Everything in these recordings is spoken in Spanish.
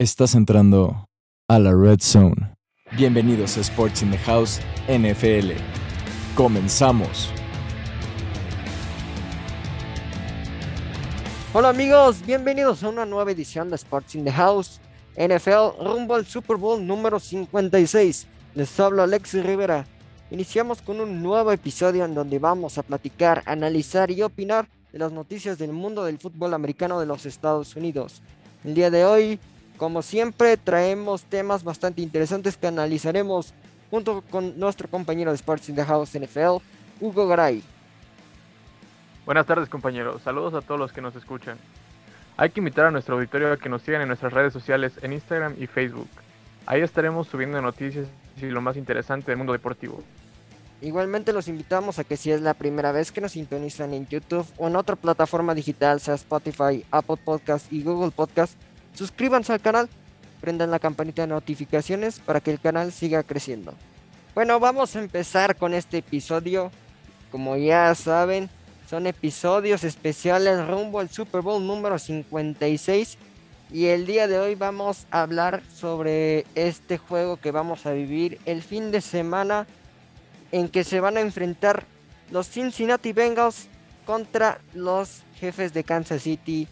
Estás entrando a la Red Zone. Bienvenidos a Sports in the House NFL. Comenzamos. Hola amigos, bienvenidos a una nueva edición de Sports in the House NFL rumbo al Super Bowl número 56. Les habla Alexis Rivera. Iniciamos con un nuevo episodio en donde vamos a platicar, analizar y opinar de las noticias del mundo del fútbol americano de los Estados Unidos. El día de hoy, como siempre, traemos temas bastante interesantes que analizaremos junto con nuestro compañero de Sports in the House NFL, Hugo Garay. Buenas tardes compañeros, saludos a todos los que nos escuchan. Hay que invitar a nuestro auditorio a que nos sigan en nuestras redes sociales en Instagram y Facebook. Ahí estaremos subiendo noticias y lo más interesante del mundo deportivo. Igualmente los invitamos a que si es la primera vez que nos sintonizan en YouTube o en otra plataforma digital, sea Spotify, Apple Podcast y Google Podcast, suscríbanse al canal, prendan la campanita de notificaciones para que el canal siga creciendo. Bueno, vamos a empezar con este episodio. Como ya saben, son episodios especiales rumbo al Super Bowl número 56. Y el día de hoy vamos a hablar sobre este juego que vamos a vivir el fin de semana en que se van a enfrentar los Cincinnati Bengals contra los jefes de Kansas City.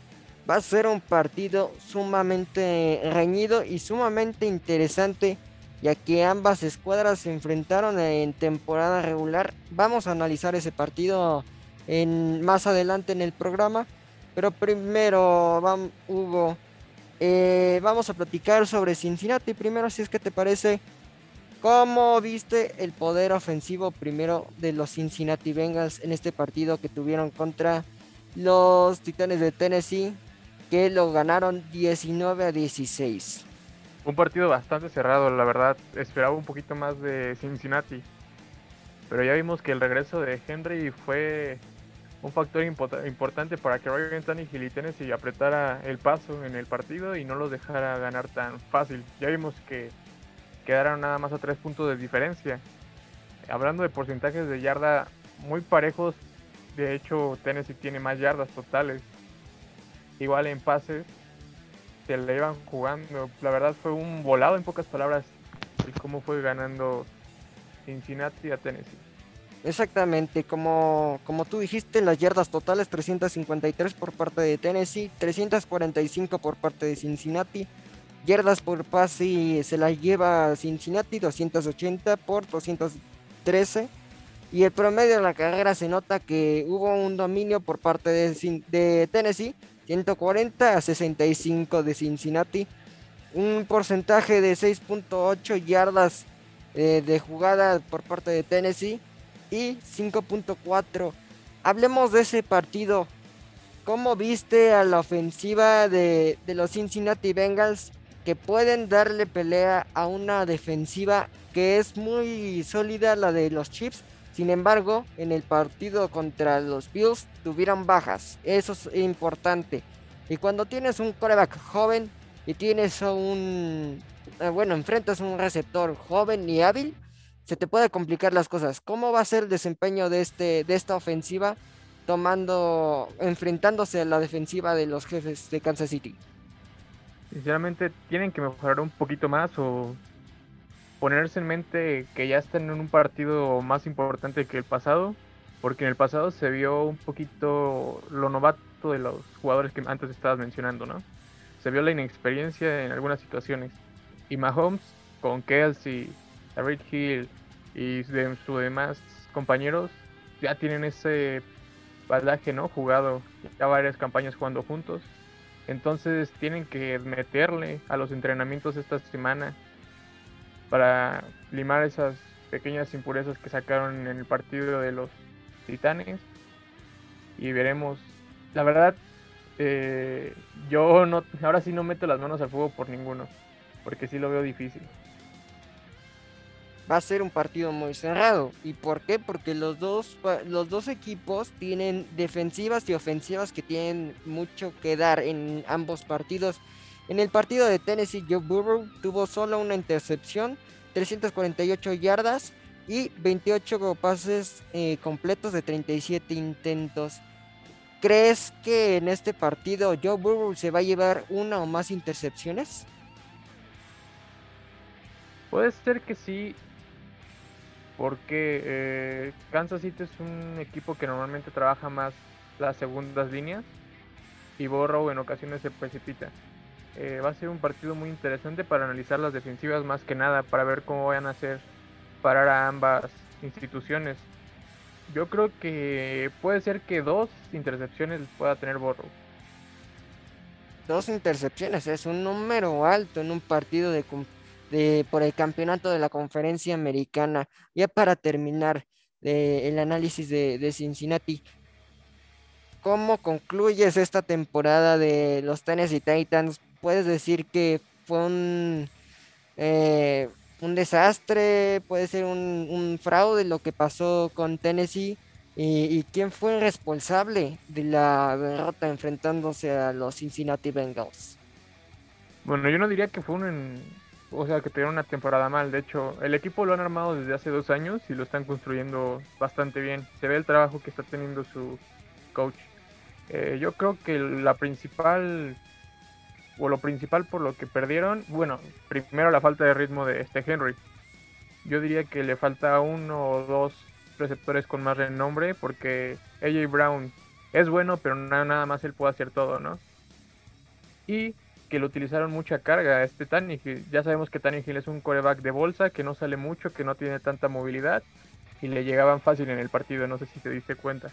Va a ser un partido sumamente reñido y sumamente interesante, ya que ambas escuadras se enfrentaron en temporada regular. Vamos a analizar ese partido más adelante en el programa, pero primero, vamos, Hugo, eh, vamos a platicar sobre Cincinnati. Primero, si es que te parece, ¿Cómo viste el poder ofensivo primero de los Cincinnati Bengals en este partido que tuvieron contra los Titanes de Tennessee que lo ganaron 19 a 16? Un partido bastante cerrado, la verdad. Esperaba un poquito más de Cincinnati. Pero ya vimos que el regreso de Henry fue un factor importante para que Ryan Tannehill y Tennessee apretara el paso en el partido y no los dejara ganar tan fácil. Ya vimos que quedaron nada más a tres puntos de diferencia. Hablando de porcentajes de yarda muy parejos, de hecho Tennessee tiene más yardas totales. Igual en pases se le iban jugando. La verdad fue un volado en pocas palabras el cómo fue ganando Cincinnati a Tennessee. Exactamente, como, como tú dijiste, las yardas totales 353 por parte de Tennessee, 345 por parte de Cincinnati, yardas por pase se la lleva Cincinnati 280 por 213 y el promedio de la carrera se nota que hubo un dominio por parte de Tennessee 140 a 65 de Cincinnati. Un porcentaje de 6.8 yardas eh, de jugada por parte de Tennessee y 5.4 hablemos de ese partido. ¿Cómo viste a la ofensiva de, de, los Cincinnati Bengals que pueden darle pelea a una defensiva que es muy sólida, la de los Chips. Sin embargo, en el partido contra los Bills tuvieron bajas. Eso es importante. Y cuando tienes un coreback joven y tienes un... Eh, bueno, enfrentas un receptor joven y hábil, se te puede complicar las cosas. ¿Cómo va a ser el desempeño de, este, de esta ofensiva tomando, enfrentándose a la defensiva de los jefes de Kansas City? Sinceramente tienen que mejorar un poquito más o ponerse en mente que ya están en un partido más importante que el pasado, porque en el pasado se vio un poquito lo novato de los jugadores que antes estabas mencionando, ¿no? Se vio la inexperiencia en algunas situaciones. Y Mahomes con Kelsey, David Hill y de sus demás compañeros ya tienen ese balaje, ¿no? Jugado ya varias campañas jugando juntos entonces tienen que meterle a los entrenamientos esta semana para limar esas pequeñas impurezas que sacaron en el partido de los Titanes. Y veremos. La verdad, eh, yo no, ahora sí no meto las manos al fuego por ninguno, porque sí lo veo difícil va a ser un partido muy cerrado. ¿Y por qué? Porque los dos, los dos equipos tienen defensivas y ofensivas que tienen mucho que dar en ambos partidos. En el partido de Tennessee, Joe Burrow tuvo solo una intercepción, 348 yardas y 28 pases eh, completos de 37 intentos. ¿Crees que en este partido Joe Burrow se va a llevar una o más intercepciones? Puede ser que sí, porque eh, Kansas City es un equipo que normalmente trabaja más las segundas líneas y Borrow en ocasiones se precipita. Eh, va a ser un partido muy interesante para analizar las defensivas más que nada, para ver cómo van a hacer parar a ambas instituciones. Yo creo que puede ser que dos intercepciones pueda tener Borrow. Dos intercepciones es un número alto en un partido de, de por el campeonato de la conferencia americana. Ya para terminar el análisis de, de Cincinnati, ¿cómo concluyes esta temporada de los Tennessee Titans? Puedes decir que fue un, eh, un desastre, puede ser un, fraude lo que pasó con Tennessee. Y, quién fue responsable de la derrota enfrentándose a los Cincinnati Bengals? Bueno, yo no diría que fue un, o sea, que tuvieron una temporada mal. De hecho, el equipo lo han armado desde hace dos años y lo están construyendo bastante bien. Se ve el trabajo que está teniendo su coach. Eh, yo creo que la principal o lo principal por lo que perdieron, bueno, primero la falta de ritmo de este Henry. Yo diría que le falta uno o dos receptores con más renombre porque AJ Brown es bueno, pero nada más él puede hacer todo, ¿no? Y que lo utilizaron mucha carga este Tannehill. Ya sabemos que Tannehill es un coreback de bolsa, que no sale mucho, que no tiene tanta movilidad y le llegaban fácil en el partido, no sé si te diste cuenta.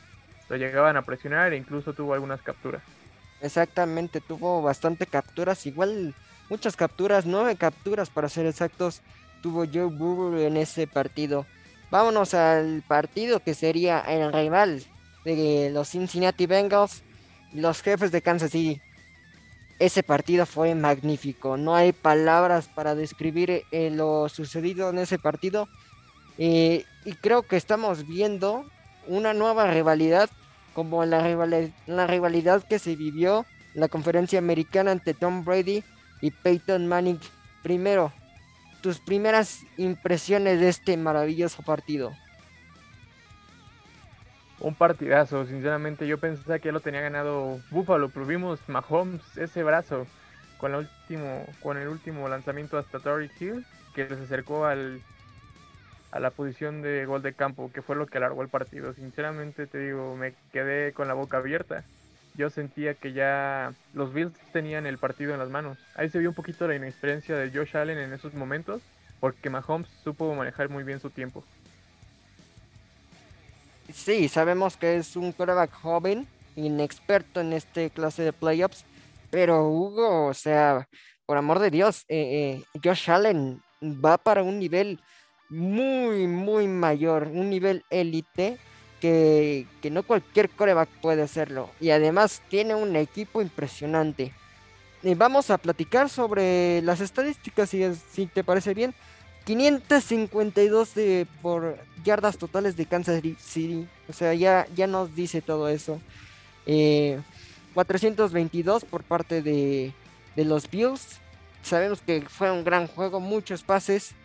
Lo llegaban a presionar e incluso tuvo algunas capturas. Exactamente, tuvo bastante capturas, igual muchas capturas, nueve capturas para ser exactos, tuvo Joe Burrow en ese partido. Vámonos al partido que sería el rival de los Cincinnati Bengals, los jefes de Kansas City. Ese partido fue magnífico, no hay palabras para describir eh, lo sucedido en ese partido. Eh, y creo que estamos viendo una nueva rivalidad como la, la rivalidad que se vivió la conferencia americana ante Tom Brady y Peyton Manning. Primero, tus primeras impresiones de este maravilloso partido. Un partidazo, sinceramente yo pensaba que ya lo tenía ganado Buffalo, pero Mahomes ese brazo con, el último, con el último lanzamiento hasta Torrey Hill, que les acercó al a la posición de gol de campo, que fue lo que alargó el partido. Sinceramente te digo, me quedé con la boca abierta. Yo sentía que ya los Bills tenían el partido en las manos. Ahí se vio un poquito la inexperiencia de Josh Allen en esos momentos, porque Mahomes supo manejar muy bien su tiempo. Sí, sabemos que es un quarterback joven, inexperto en este clase de playoffs, pero Hugo, o sea, por amor de Dios, eh, eh, Josh Allen va para un nivel muy, muy mayor, un nivel élite que, no cualquier coreback puede hacerlo. Y además tiene un equipo impresionante. Vamos a platicar sobre las estadísticas, si, si te parece bien. 552 de, por yardas totales de Kansas City. O sea, ya, ya nos dice todo eso. 422 eh, por parte de, de los Bills. Sabemos que fue un gran juego, muchos pases.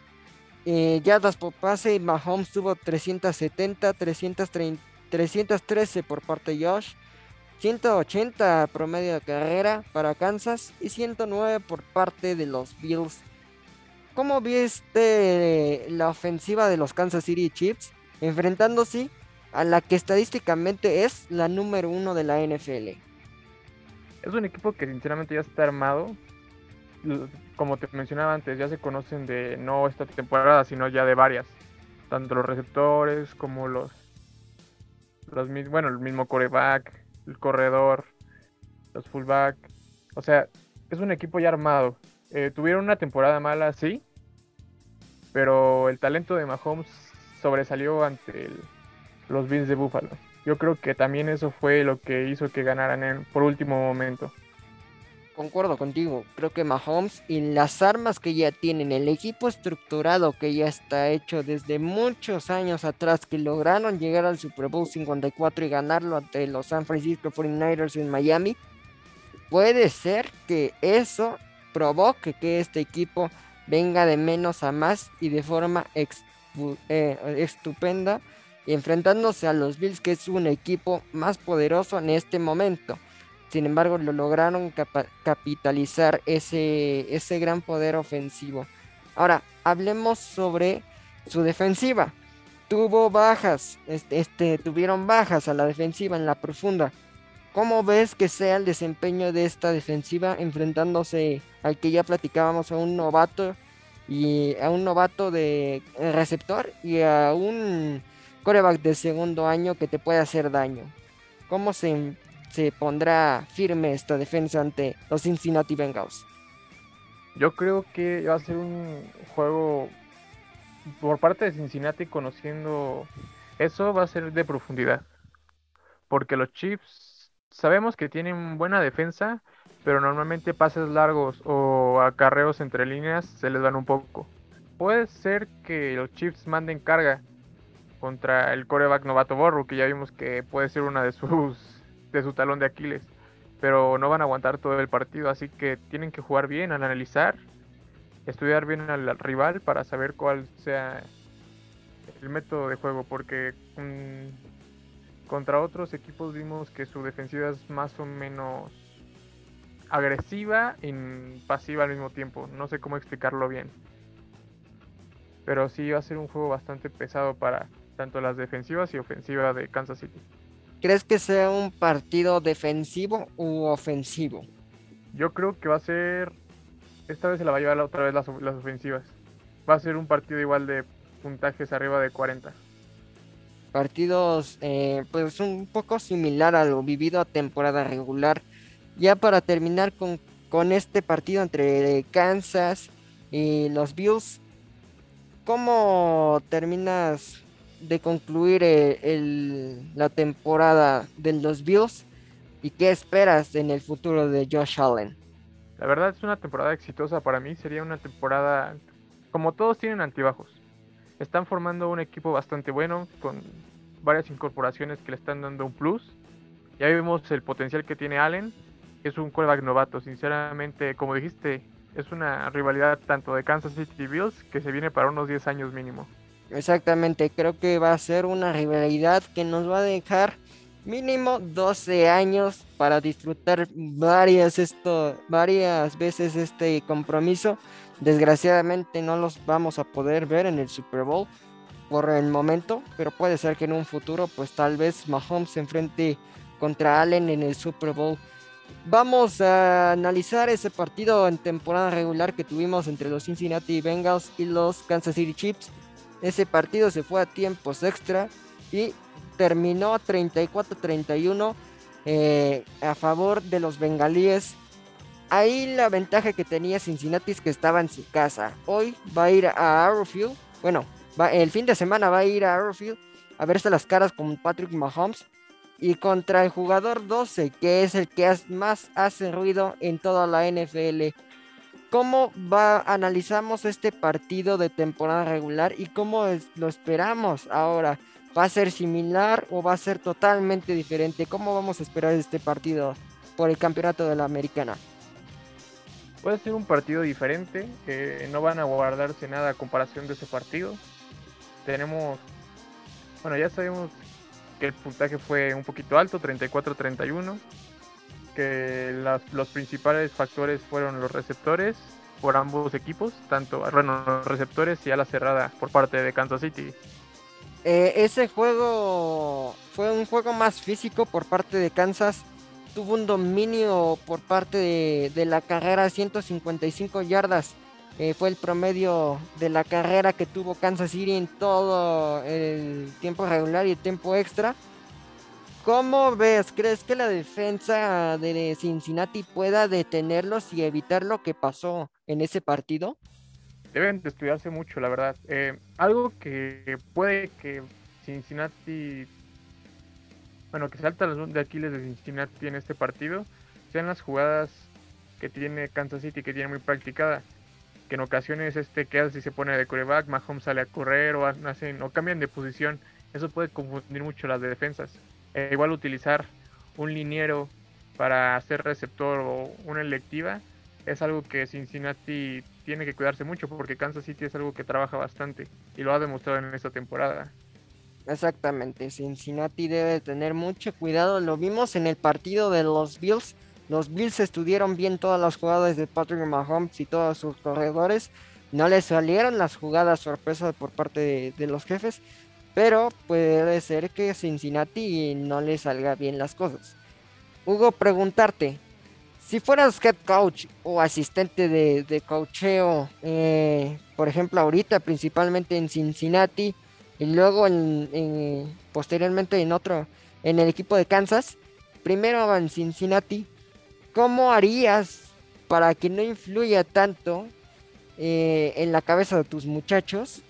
Eh, yardas por pase, Mahomes tuvo 370, 313 por parte de Josh, 180 promedio de carrera para Kansas y 109 por parte de los Bills. ¿Cómo viste la ofensiva de los Kansas City Chiefs enfrentándose a la que estadísticamente es la número uno de la NFL? Es un equipo que sinceramente ya está armado como te mencionaba antes, ya se conocen de no esta temporada, sino ya de varias. Tanto los receptores como los, los bueno, el mismo coreback, el corredor, los fullback. O sea, es un equipo ya armado. Eh, tuvieron una temporada mala, sí, pero el talento de Mahomes sobresalió ante los Bills de Buffalo. Yo creo que también eso fue lo que hizo que ganaran en, por último momento concuerdo contigo. Creo que Mahomes y las armas que ya tienen, el equipo estructurado que ya está hecho desde muchos años atrás, que lograron llegar al Super Bowl 54 y ganarlo ante los San Francisco 49ers en Miami, puede ser que eso provoque que este equipo venga de menos a más y de forma eh, estupenda, enfrentándose a los Bills, que es un equipo más poderoso en este momento. Sin embargo, lo lograron capitalizar ese, ese gran poder ofensivo. Ahora, hablemos sobre su defensiva. Tuvo bajas, este, este, tuvieron bajas a la defensiva en la profunda. ¿Cómo ves que sea el desempeño de esta defensiva enfrentándose al que ya platicábamos a un novato y a un novato de receptor y a un coreback de segundo año que te puede hacer daño? ¿Cómo se, se pondrá firme esta defensa ante los Cincinnati Bengals? Yo creo que va a ser un juego por parte de Cincinnati conociendo eso va a ser de profundidad. Porque los Chiefs sabemos que tienen buena defensa, pero normalmente pases largos o acarreos entre líneas se les dan un poco. Puede ser que los Chiefs manden carga contra el coreback novato Borro, que ya vimos que puede ser una de sus de su talón de Aquiles pero no van a aguantar todo el partido, así que tienen que jugar bien, analizar, estudiar bien al, rival para saber cuál sea el método de juego, porque contra otros equipos vimos que su defensiva es más o menos agresiva y pasiva al mismo tiempo, no sé cómo explicarlo bien. Pero sí va a ser un juego bastante pesado para tanto las defensivas y ofensivas de Kansas City. ¿Crees que sea un partido defensivo u ofensivo? Yo creo que va a ser. Esta vez se la va a llevar otra vez las, ofensivas. Va a ser un partido igual de puntajes arriba de 40. Partidos, eh, pues un poco similar a lo vivido a temporada regular. Ya para terminar con, con este partido entre Kansas y los Bills, ¿cómo terminas de concluir eh, la temporada de los Bills y qué esperas en el futuro de Josh Allen. La verdad es una temporada exitosa para mí, sería una temporada como todos tienen altibajos. Están formando un equipo bastante bueno con varias incorporaciones que le están dando un plus. Ya vemos el potencial que tiene Allen, es un quarterback novato, sinceramente, como dijiste, es una rivalidad tanto de Kansas City Bills que se viene para unos 10 años mínimo. Exactamente, creo que va a ser una rivalidad que nos va a dejar mínimo 12 años para disfrutar varias, esto, varias veces este compromiso. Desgraciadamente no los vamos a poder ver en el Super Bowl por el momento, pero puede ser que en un futuro pues tal vez Mahomes se enfrente contra Allen en el Super Bowl. Vamos a analizar ese partido en temporada regular que tuvimos entre los Cincinnati Bengals y los Kansas City Chiefs. Ese partido se fue a tiempos extra y terminó 34-31 eh, a favor de los bengalíes. Ahí la ventaja que tenía Cincinnati es que estaba en su casa. Hoy va a ir a Arrowfield. Bueno, el fin de semana va a ir a Arrowfield a verse las caras con Patrick Mahomes. Y contra el jugador 12, que es el que más hace ruido en toda la NFL. ¿Cómo va, analizamos este partido de temporada regular y cómo lo esperamos ahora? ¿Va a ser similar o va a ser totalmente diferente? ¿Cómo vamos a esperar este partido por el campeonato de la americana? Puede ser un partido diferente, no van a guardarse nada a comparación de ese partido. Tenemos, bueno, ya sabemos que el puntaje fue un poquito alto, 34-31 que los principales factores fueron los receptores por ambos equipos, tanto bueno, los receptores y a la cerrada por parte de Kansas City. Eh, ese juego fue un juego más físico por parte de Kansas. Tuvo un dominio por parte de, la carrera 155 yardas. Eh, fue el promedio de la carrera que tuvo Kansas City en todo el tiempo regular y el tiempo extra. ¿Cómo ves? ¿Crees que la defensa de Cincinnati pueda detenerlos y evitar lo que pasó en ese partido? Deben de estudiarse mucho, la verdad. Eh, algo que puede que Cincinnati, bueno, que salta los de Aquiles de Cincinnati en este partido, sean las jugadas que tiene Kansas City, que tiene muy practicada. Que en ocasiones este si se pone de coreback, Mahomes sale a correr o hacen o cambian de posición. Eso puede confundir mucho las defensas. Eh, igual utilizar un liniero para hacer receptor o una electiva es algo que Cincinnati tiene que cuidarse mucho porque Kansas City es algo que trabaja bastante y lo ha demostrado en esta temporada. Exactamente, Cincinnati debe tener mucho cuidado. Lo vimos en el partido de los Bills. Los Bills estudiaron bien todas las jugadas de Patrick Mahomes y todos sus corredores. No le salieron las jugadas sorpresa por parte de, los jefes, pero puede ser que Cincinnati no le salga bien las cosas. Hugo, preguntarte, si fueras head coach o asistente de, de coacheo, eh, por ejemplo ahorita principalmente en Cincinnati y luego en, posteriormente en otro, en el equipo de Kansas, primero en Cincinnati, ¿cómo harías para que no influya tanto eh, en la cabeza de tus muchachos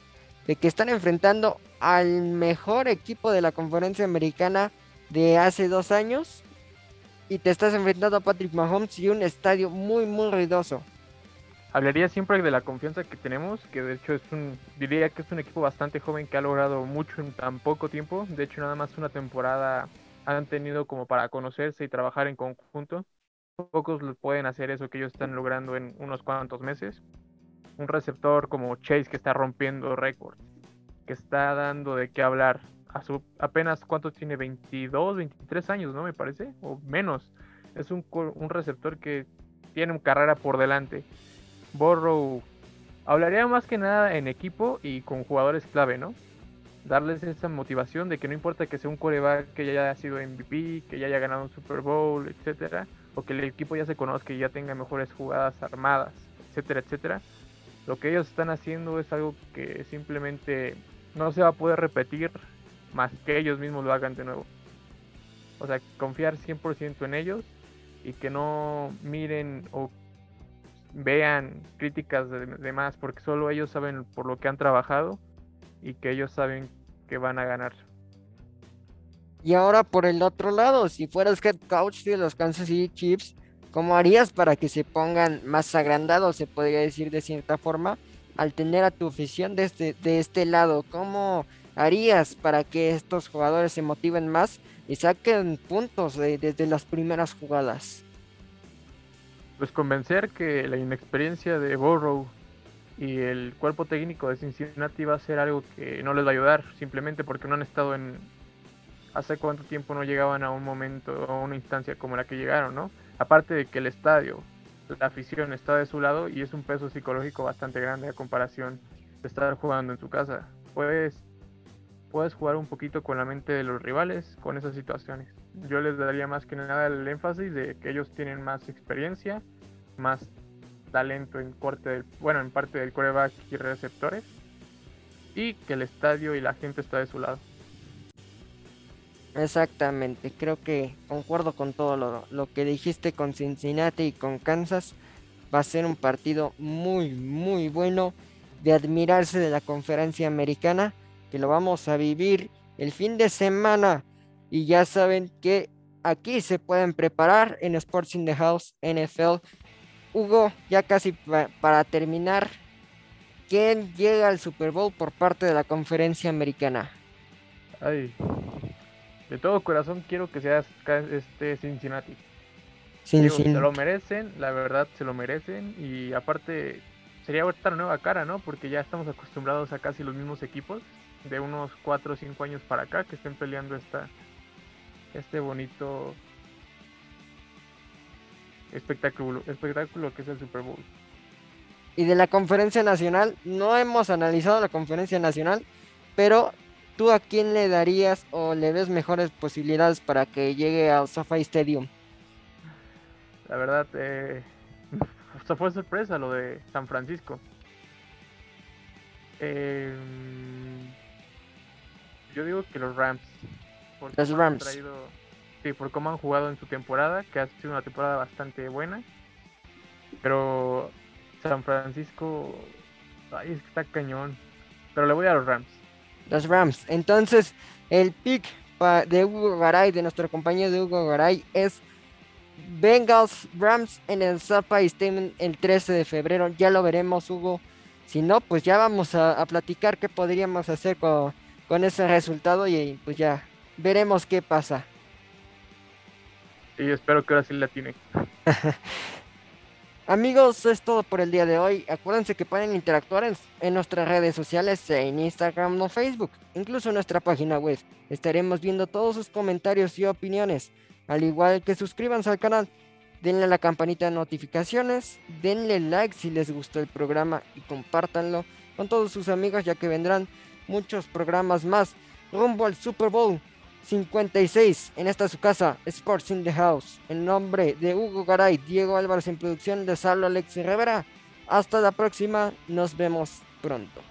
de que están enfrentando al mejor equipo de la conferencia americana de hace dos años y te estás enfrentando a Patrick Mahomes y un estadio muy muy ruidoso. Hablaría siempre de la confianza que tenemos, que de hecho es un, diría que es un equipo bastante joven que ha logrado mucho en tan poco tiempo. De hecho, nada más una temporada han tenido como para conocerse y trabajar en conjunto. Pocos pueden hacer eso que ellos están logrando en unos cuantos meses un receptor como Chase que está rompiendo récords, que está dando de qué hablar. A su, apenas cuánto tiene, 22, 23 años, ¿no? Me parece, o menos. Es un, un receptor que tiene una carrera por delante. Borrow hablaría más que nada en equipo y con jugadores clave, ¿no? Darles esa motivación de que no importa que sea un coreback que ya haya sido MVP, que ya haya ganado un Super Bowl, etcétera, o que el equipo ya se conozca y ya tenga mejores jugadas armadas, etcétera, etcétera lo que ellos están haciendo es algo que simplemente no se va a poder repetir más que ellos mismos lo hagan de nuevo. O sea, confiar 100% en ellos y que no miren o vean críticas de, de, más porque solo ellos saben por lo que han trabajado y que ellos saben que van a ganar. Y ahora por el otro lado, si fueras head coach de los Kansas City Chiefs, ¿Cómo harías para que se pongan más agrandados, se podría decir de cierta forma, al tener a tu afición de este, de este lado? ¿Cómo harías para que estos jugadores se motiven más y saquen puntos desde las primeras jugadas? Pues convencer que la inexperiencia de Borrow y el cuerpo técnico de Cincinnati va a ser algo que no les va a ayudar, simplemente porque no han estado en... Hace cuánto tiempo no llegaban a un momento a una instancia como la que llegaron, ¿no? Aparte de que el estadio, la afición está de su lado y es un peso psicológico bastante grande a comparación de estar jugando en tu casa. Puedes, puedes jugar un poquito con la mente de los rivales con esas situaciones. Yo les daría más que nada el énfasis de que ellos tienen más experiencia, más talento en corte del, bueno, en parte del coreback y receptores y que el estadio y la gente está de su lado. Exactamente, creo que concuerdo con todo lo, lo, que dijiste con Cincinnati y con Kansas. Va a ser un partido muy, muy bueno de admirarse de la conferencia americana, que lo vamos a vivir el fin de semana. Y ya saben que aquí se pueden preparar en Sports in the House NFL. Hugo, ya casi para terminar, ¿quién llega al Super Bowl por parte de la conferencia americana? Ay, de todo corazón quiero que sea este Cincinnati. se lo merecen, la verdad se lo merecen y aparte sería otra nueva cara, ¿no? Porque ya estamos acostumbrados a casi los mismos equipos de unos 4 o 5 años para acá que estén peleando esta este bonito espectáculo, espectáculo que es el Super Bowl. Y de la conferencia nacional, no hemos analizado la conferencia nacional, pero ¿Tú a quién le darías o le ves mejores posibilidades para que llegue al SoFi Stadium? La verdad, eh, fue sorpresa lo de San Francisco. Em, yo digo que los Rams. Los Rams. sí, por cómo han jugado en su temporada, que ha sido una temporada bastante buena. Pero San Francisco, ay, es que está cañón. Pero le voy a los Rams los Rams. Entonces, el pick de Hugo Garay, de nuestro compañero de Hugo Garay, es Bengals Rams en el SoFi Stadium el 13 de febrero. Ya lo veremos, Hugo. Si no, pues ya vamos a, platicar qué podríamos hacer con, con, ese resultado y pues ya veremos qué pasa. Y espero que ahora sí la tiene. Amigos, es todo por el día de hoy. Acuérdense que pueden interactuar en, nuestras redes sociales, en Instagram o Facebook, incluso en nuestra página web. Estaremos viendo todos sus comentarios y opiniones, al igual que suscríbanse al canal. Denle la campanita de notificaciones, denle like si les gustó el programa y compártanlo con todos sus amigos ya que vendrán muchos programas más rumbo al Super Bowl 56 en esta su casa Sports in the House. En nombre de Hugo Garay, Diego Álvarez en producción, de Salvo Alex Rivera. Hasta la próxima, nos vemos pronto.